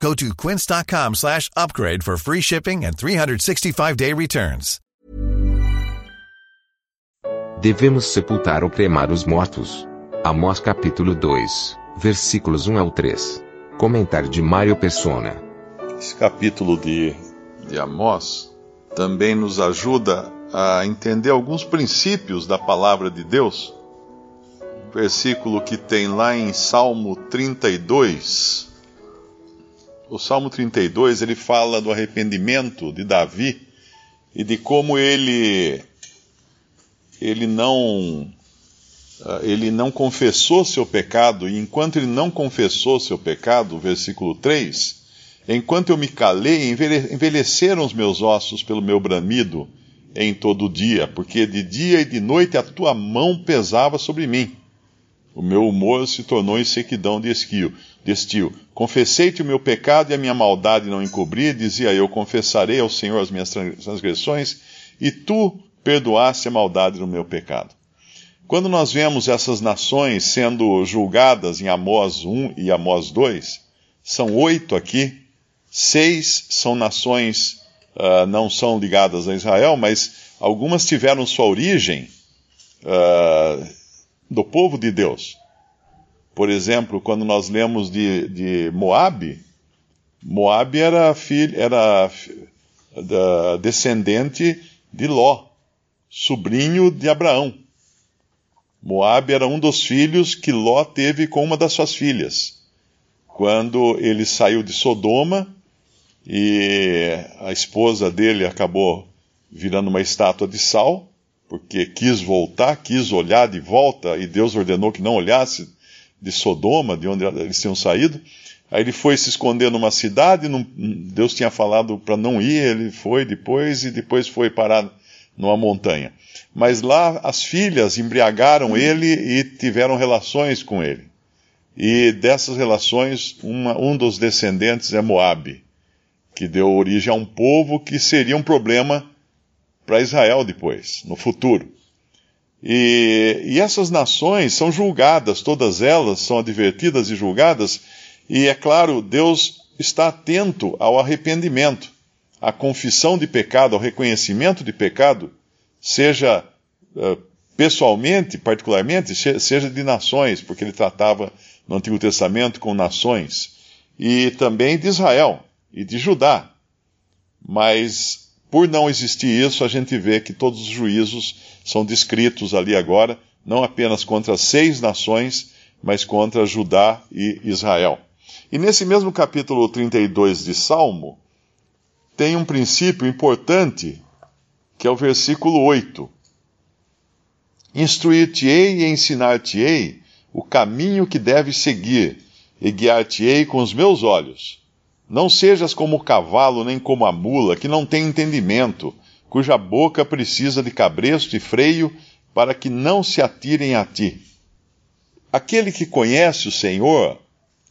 Go to quince.com slash upgrade for free shipping and 365-day returns. Devemos sepultar ou cremar os mortos. Amós capítulo 2, versículos 1 ao 3. Comentário de Mário Persona. Esse capítulo de, de Amós também nos ajuda a entender alguns princípios da palavra de Deus. Versículo que tem lá em Salmo 32. O Salmo 32 ele fala do arrependimento de Davi e de como ele ele não ele não confessou seu pecado, e enquanto ele não confessou seu pecado, versículo 3, enquanto eu me calei, envelheceram os meus ossos pelo meu bramido em todo o dia, porque de dia e de noite a tua mão pesava sobre mim. O meu humor se tornou em sequidão de esquio. Confessei-te o meu pecado e a minha maldade não encobri, dizia eu, confessarei ao Senhor as minhas transgressões, e tu perdoasse a maldade do meu pecado. Quando nós vemos essas nações sendo julgadas em Amós 1 e Amós 2, são oito aqui, seis são nações, uh, não são ligadas a Israel, mas algumas tiveram sua origem uh, do povo de Deus. Por exemplo, quando nós lemos de, de Moabe, Moabe era, filho, era descendente de Ló sobrinho de Abraão. Moabe era um dos filhos que Ló teve com uma das suas filhas. Quando ele saiu de Sodoma e a esposa dele acabou virando uma estátua de sal, porque quis voltar, quis olhar de volta e Deus ordenou que não olhasse de Sodoma, de onde eles tinham saído. Aí ele foi se esconder numa cidade, Deus tinha falado para não ir, ele foi depois e depois foi parar numa montanha. Mas lá as filhas embriagaram ele e tiveram relações com ele. E dessas relações, uma, um dos descendentes é Moabe, que deu origem a um povo que seria um problema para Israel depois, no futuro. E, e, essas nações são julgadas, todas elas são advertidas e julgadas, e é claro, Deus está atento ao arrependimento a confissão de pecado, ao reconhecimento de pecado, seja uh, pessoalmente, particularmente, seja de nações, porque ele tratava no Antigo Testamento com nações, e também de Israel e de Judá. Mas, por não existir isso, a gente vê que todos os juízos são descritos ali agora, não apenas contra seis nações, mas contra Judá e Israel. E nesse mesmo capítulo 32 de Salmo, tem um princípio importante, que é o versículo 8. Instruir-te-ei e ensinar-te-ei o caminho que deves seguir, e guiar-te-ei com os meus olhos. Não sejas como o cavalo, nem como a mula, que não tem entendimento, cuja boca precisa de cabresto e freio, para que não se atirem a ti. Aquele que conhece o Senhor,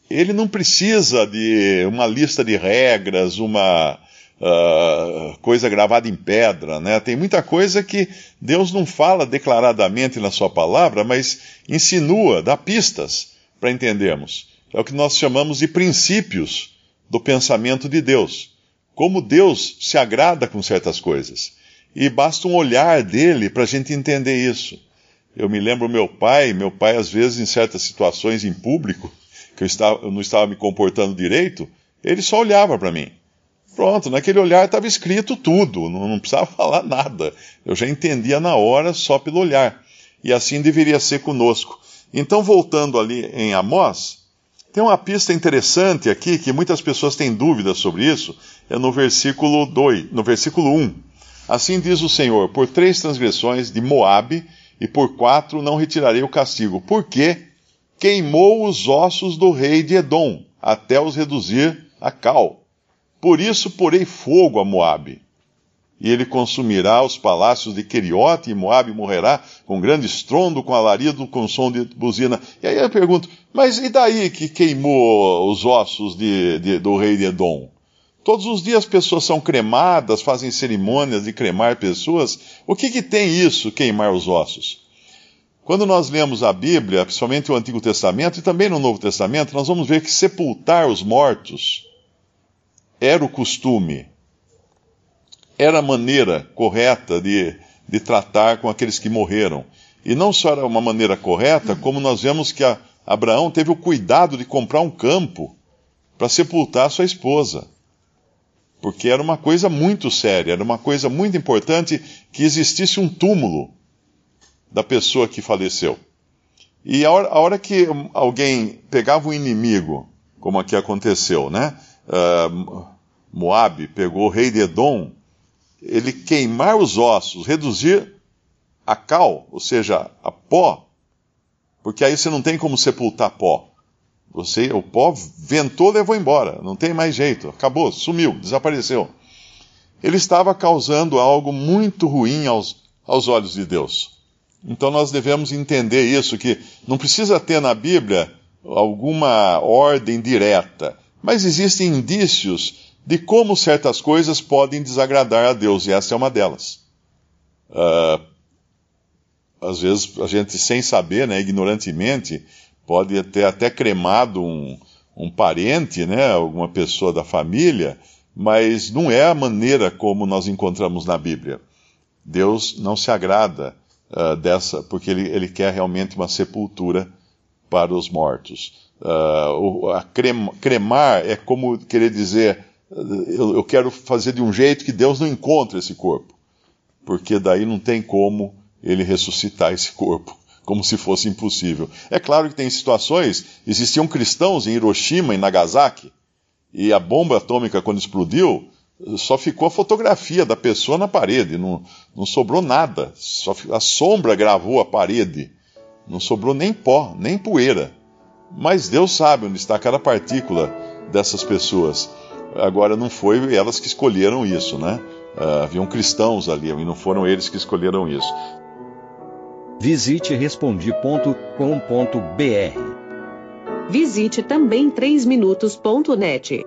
ele não precisa de uma lista de regras, uma, uh, coisa gravada em pedra, né? Tem muita coisa que Deus não fala declaradamente na sua palavra, mas insinua, dá pistas para entendermos. É o que nós chamamos de princípios do pensamento de Deus. Como Deus se agrada com certas coisas. E basta um olhar dele para a gente entender isso. Eu me lembro meu pai, meu pai às vezes em certas situações em público, que eu, estava, eu não estava me comportando direito, ele só olhava para mim. Pronto, naquele olhar estava escrito tudo, não, não, precisava falar nada. Eu já entendia na hora só pelo olhar. E assim deveria ser conosco. Então, voltando ali em Amós, tem uma pista interessante aqui que muitas pessoas têm dúvidas sobre isso, é no versículo 2, no versículo 1. Assim diz o Senhor: Por três transgressões de Moabe e por quatro não retirarei o castigo, porque queimou os ossos do rei de Edom, até os reduzir a cal. Por isso porei fogo a Moabe, e ele consumirá os palácios de Queriote, e Moabe morrerá com grande estrondo, com alarido, com som de buzina. E aí eu pergunto, mas e daí que queimou os ossos de, de, do rei de Edom? Todos os dias pessoas são cremadas, fazem cerimônias de cremar pessoas. O que, que tem isso, queimar os ossos? Quando nós lemos a Bíblia, principalmente o Antigo Testamento e também no Novo Testamento, nós vamos ver que sepultar os mortos era o costume, era a maneira correta de, de tratar com aqueles que morreram. E não só era uma maneira correta, como nós vemos que a, Abraão teve o cuidado de comprar um campo para sepultar sua esposa. Porque era uma coisa muito séria, era uma coisa muito importante que existisse um túmulo da pessoa que faleceu. E a hora, a hora que alguém pegava um inimigo, como aqui aconteceu, né? Uh, Moab pegou o rei de Edom, ele queimar os ossos, reduzir a cal, ou seja, a pó, porque aí você não tem como sepultar pó. Você, o pó ventou, levou embora, não tem mais jeito, acabou, sumiu, desapareceu. Ele estava causando algo muito ruim aos, aos olhos de Deus. Então nós devemos entender isso, que não precisa ter na Bíblia alguma ordem direta, mas existem indícios de como certas coisas podem desagradar a Deus, e essa é uma delas. Uh, às vezes a gente, sem saber, né, ignorantemente, pode ter até cremado um, um parente, né, alguma pessoa da família, mas não é a maneira como nós encontramos na Bíblia. Deus não se agrada uh, dessa, porque ele, ele quer realmente uma sepultura para os mortos. Uh, crem, cremar é como querer dizer, eu, eu quero fazer de um jeito que Deus não encontre esse corpo, porque daí não tem como ele ressuscitar esse corpo, como se fosse impossível. É claro que tem situações, existiam cristãos em Hiroshima e Nagasaki, e a bomba atômica, quando explodiu, só ficou a fotografia da pessoa na parede, não, não sobrou nada. Só a sombra gravou a parede. Não sobrou nem pó, nem poeira. Mas Deus sabe onde está cada partícula dessas pessoas. Agora não foi elas que escolheram isso, né? Uh, haviam cristãos ali e não foram eles que escolheram isso. Visite respondi.com.br. Visite também 3minutos.net.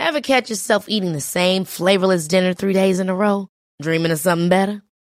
Ever catch yourself eating the same flavorless dinner three days in a row? Dreaming of something better?